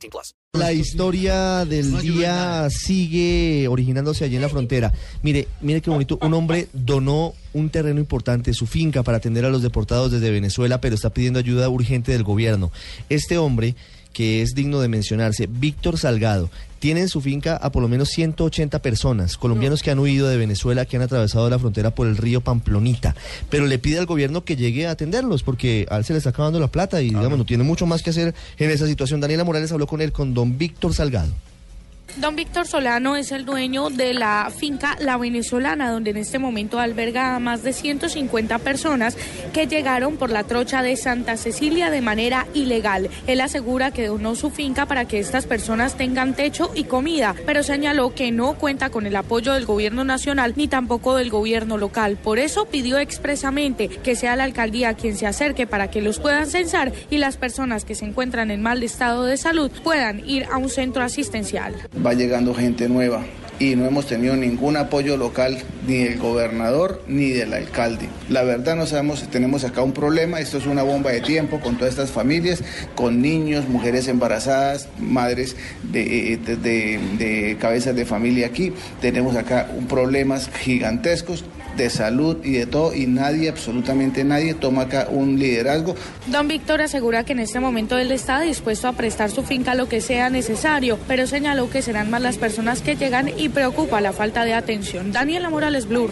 18 plus. La historia del día sigue originándose allí en la frontera. Mire, mire qué bonito. Un hombre donó un terreno importante, su finca, para atender a los deportados desde Venezuela, pero está pidiendo ayuda urgente del gobierno. Este hombre, que es digno de mencionarse, Víctor Salgado, tiene en su finca a por lo menos 180 personas, colombianos que han huido de Venezuela, que han atravesado la frontera por el río Pamplonita, pero le pide al gobierno que llegue a atenderlos porque a él se le está acabando la plata y digamos no tiene mucho más que hacer en esa situación. Daniela Morales habló con él, con don Víctor Salgado. Don Víctor Solano es el dueño de la finca La Venezolana, donde en este momento alberga a más de 150 personas que llegaron por la trocha de Santa Cecilia de manera ilegal. Él asegura que donó su finca para que estas personas tengan techo y comida, pero señaló que no cuenta con el apoyo del gobierno nacional ni tampoco del gobierno local. Por eso pidió expresamente que sea la alcaldía quien se acerque para que los puedan censar y las personas que se encuentran en mal estado de salud puedan ir a un centro asistencial va llegando gente nueva y no hemos tenido ningún apoyo local ni del gobernador ni del alcalde. La verdad no sabemos si tenemos acá un problema, esto es una bomba de tiempo con todas estas familias, con niños, mujeres embarazadas, madres de, de, de, de cabezas de familia aquí, tenemos acá un problemas gigantescos de salud y de todo y nadie, absolutamente nadie toma acá un liderazgo. Don Víctor asegura que en este momento él está dispuesto a prestar su finca lo que sea necesario, pero señaló que serán más las personas que llegan y preocupa la falta de atención. Daniela Morales, Blue.